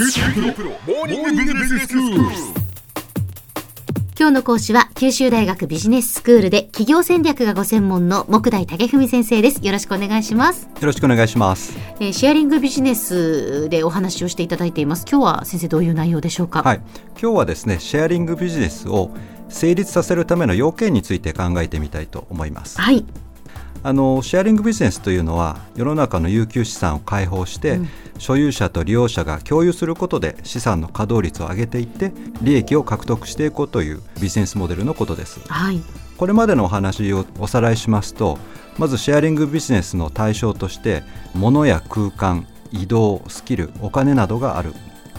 今日の講師は九州大学ビジネススクールで企業戦略がご専門の木大武文先生です。よろしくお願いします、よろしくお願いします。えーシェアリングビジネスでお話をしていただいています。今日は先生どういう内容でしょうか？はい、今日はですね、シェアリングビジネスを成立させるための要件について考えてみたいと思います。はいあのシェアリングビジネスというのは世の中の有給資産を開放して、所有者と利用者が共有することで資産の稼働率を上げていって利益を獲得していこうというビジネスモデルのことです。はい。これまでのお話をおさらいしますとまずシェアリングビジネスの対象として物や空間移動スキルお金などがある。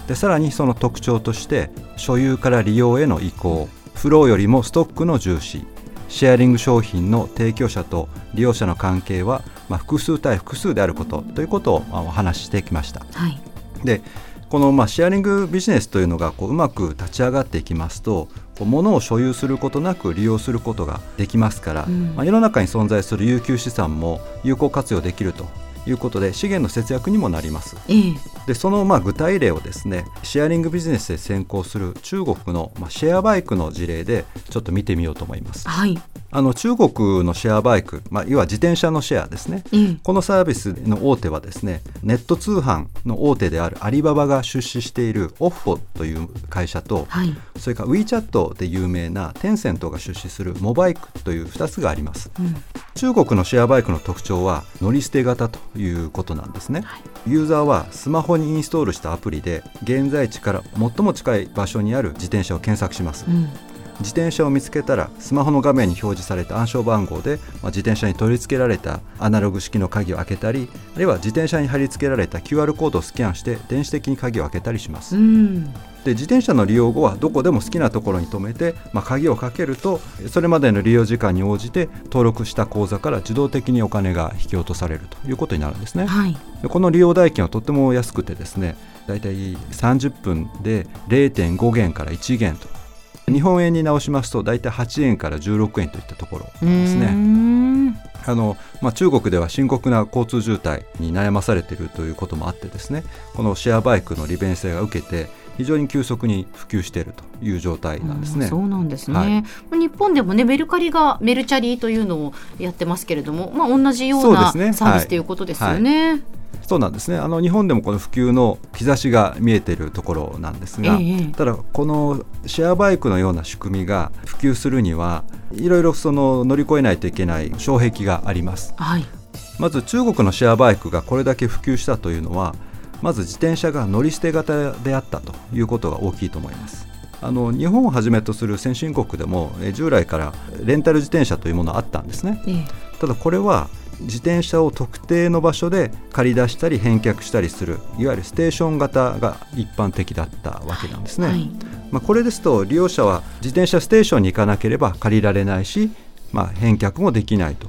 でさらにその特徴として所有から利用への移行フローよりもストックの重視シェアリング商品の提供者と利用者の関係は、まあ、複数対複数であることということをまあお話ししてきました。はいでこのまあシェアリングビジネスというのがこううまく立ち上がっていきますと物を所有することなく利用することができますから、うんまあ、世の中に存在する有給資産も有効活用できるということで資源の節約にもなります。ええでそのまあ具体例をですねシェアリングビジネスで先行する中国のまあシェアバイクの事例でちょっと見てみようと思います。はいあの中国のシェアバイク、まあ、いわ自転車のシェアですね、ええこのサービスの大手はですねネット通販の大手であるアリババが出資しているオッフォという会社と、はい。それから WeChat で有名なテンセントが出資するモバイクという2つがあります。うん。中国のシェアバイクの特徴は乗り捨て型ということなんですね、はい。ユーザーはスマホにインストールしたアプリで現在地から最も近い場所にある自転車を検索します、うん自転車を見つけたらスマホの画面に表示された暗証番号で、まあ、自転車に取り付けられたアナログ式の鍵を開けたりあるいは自転車に貼り付けられた QR コードをスキャンして電子的に鍵を開けたりします、うん。で自転車の利用後はどこでも好きなところに止めて、まあ、鍵をかけるとそれまでの利用時間に応じて登録した口座から自動的にお金が引き落とされるということになるんですね、はい。でこの利用代金はとっても安くてですねだいたい30分で0.5元から1元と日本円に直しますとだいたい8円から16円といったところなんですね。んあのまあ、中国では深刻な交通渋滞に悩まされているということもあってですねこのシェアバイクの利便性が受けて非常に急速に普及しているという状態なんですね。そうなんですね、はい日本でもねメルカリがメルチャリというのをやってますけれども、まあ、同じようなサービスはいということですよね。そうなんですね。あの日本でもこの普及の兆しが見えているところなんですが、ええただこのシェアバイクのような仕組みが普及するにはいろいろその乗り越えないといけない障壁があります。はい、まず中国のシェアバイクがこれだけ普及したというのはまず自転車が乗り捨て型であったということが大きいと思います。あの日本をはじめとする先進国でもえ従来からレンタル自転車というものはあったんですね。ええ。ただこれは自転車を特定の場所で借り出したり返却したりするいわゆるステーション型が一般的だったわけなんですね、はい。まあ、これですと利用者は自転車ステーションに行かなければ借りられないし、まあ、返却もできないと。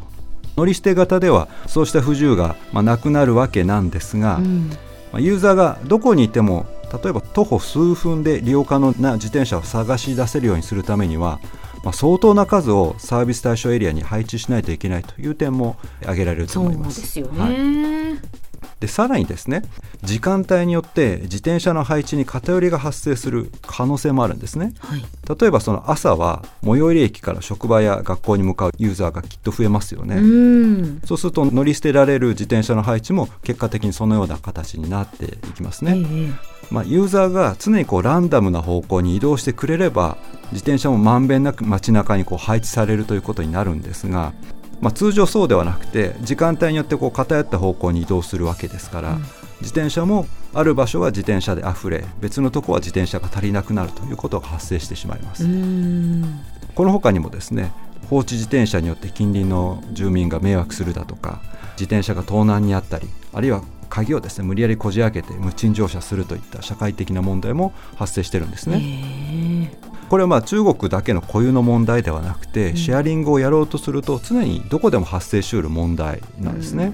乗り捨て型ではそうした不自由がまあなくなるわけなんですが、うん。まあユーザーがどこにいても例えば徒歩数分で利用可能な自転車を探し出せるようにするためには、まあ、相当な数をサービス対象エリアに配置しないといけないという点も挙げられると思いま。ですすよね。はいでさらにですね時間帯によって自転車の配置に偏りが発生する可能性もあるんですね。はい例えばその朝は最寄り駅から職場や学校に向かうユーザーがきっと増えますよね。うんそうすると乗り捨てられる自転車の配置も結果的にそのような形になっていきますね。ええまあ、ユーザーが常にこうランダムな方向に移動してくれれば自転車もまんべんなく街中にこう配置されるということになるんですが、まあ、通常そうではなくて時間帯によってこう偏った方向に移動するわけですから、うん自転車もある場所は自転車であふれ別のところは自転車が足りなくなるということが発生してしまいます。うんこの他にもですね放置自転車によって近隣の住民が迷惑するだとか自転車が盗難にあったりあるいは鍵をですね無理やりこじ開けて無賃乗車するといった社会的な問題も発生してるんですね。ええこれはまあ中国だけの固有の問題ではなくて、うんシェアリングをやろうとすると常にどこでも発生しうる問題なんですね。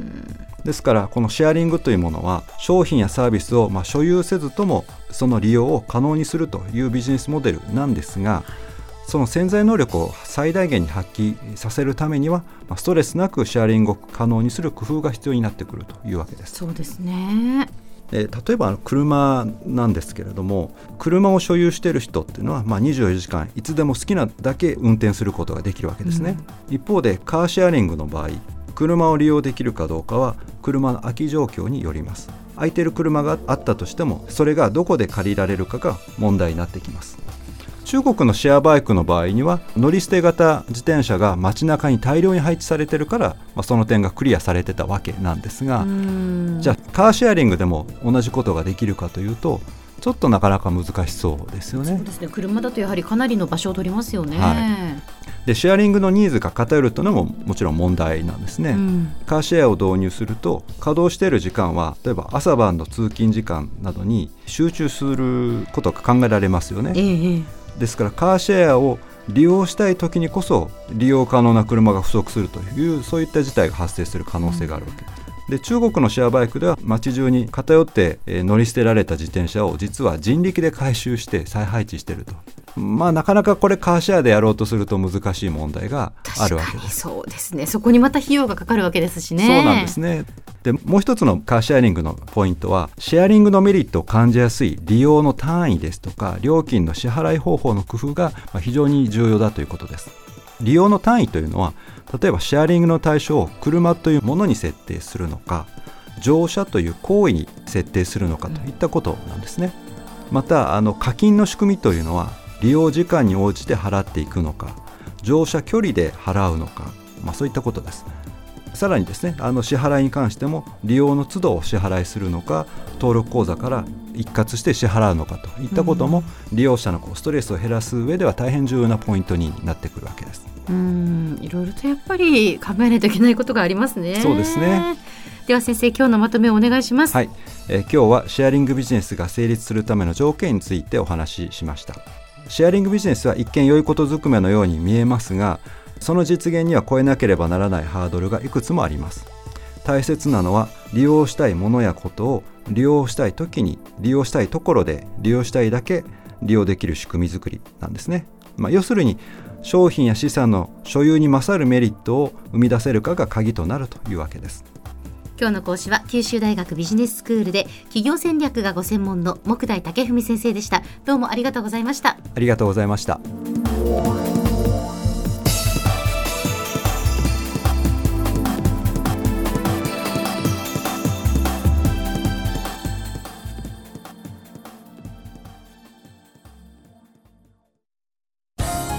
ですからこのシェアリングというものは商品やサービスをまあ所有せずともその利用を可能にするというビジネスモデルなんですがその潜在能力を最大限に発揮させるためにはまあストレスなくシェアリングを可能にする工夫が必要になってくるというわけです。そうですね。例えば車なんですけれども車を所有している人っていうのは、まあ、24時間いつでも好きなだけ運転することができるわけですね、うん、一方でカーシェアリングの場合車を利用できるかどうかは車の空き状況によります空いてる車があったとしてもそれがどこで借りられるかが問題になってきます中国のシェアバイクの場合には乗り捨て型自転車が街中に大量に配置されてるから、まあ、その点がクリアされてたわけなんですがじゃあカーシェアリングでも同じことができるかというとちょっとなかなか難しそうですよね。そうですね車だとやはりかなりの場所を取りますよね。はい、でシェアリングのニーズが偏るというのももちろん問題なんですね、うん、カーシェアを導入すると稼働している時間は例えば朝晩の通勤時間などに集中することが考えられますよね。ええですからカーシェアを利用したい時にこそ利用可能な車が不足するというそういった事態が発生する可能性があるわけです。で中国のシェアバイクでは街中に偏って乗り捨てられた自転車を実は人力で回収して再配置していると。まあなかなかこれカーシェアでやろうとすると難しい問題があるわけです。そうですね。そこにまた費用がかかるわけですしね。そうなんですね。でもう一つのカーシェアリングのポイントはシェアリングのメリットを感じやすい利用の単位ですとか料金の支払い方法の工夫が非常に重要だということです。利用の単位というのは例えばシェアリングの対象を車というものに設定するのか乗車という行為に設定するのかといったことなんですね、またあの課金の仕組みというのは利用時間に応じて払っていくのか乗車距離で払うのか、まあ、そういったことです。さらにですねあの支払いに関しても利用の都度を支払いするのか登録口座から一括して支払うのかといったことも、利用者のこうストレスを減らす上では大変重要なポイントになってくるわけです。うんいろいろとやっぱり考えないといけないことがありますね。そうですねでは先生今日のまとめをお願いします。はい、えー、今日はシェアリングビジネスが成立するための条件についてお話ししました。シェアリングビジネスは一見良いことずくめのように見えますがその実現には超えなければならないハードルがいくつもあります大切なのは利用したいものやことを利用したい時に利用したいところで利用したいだけ利用できる仕組み作りなんですね、まあ、要するに商品や資産の所有に勝るメリットを生み出せるかが鍵となるというわけです。今日の講師は九州大学ビジネススクールで企業戦略がご専門の木大武文先生でした。どうもありがとうございました。ありがとうございました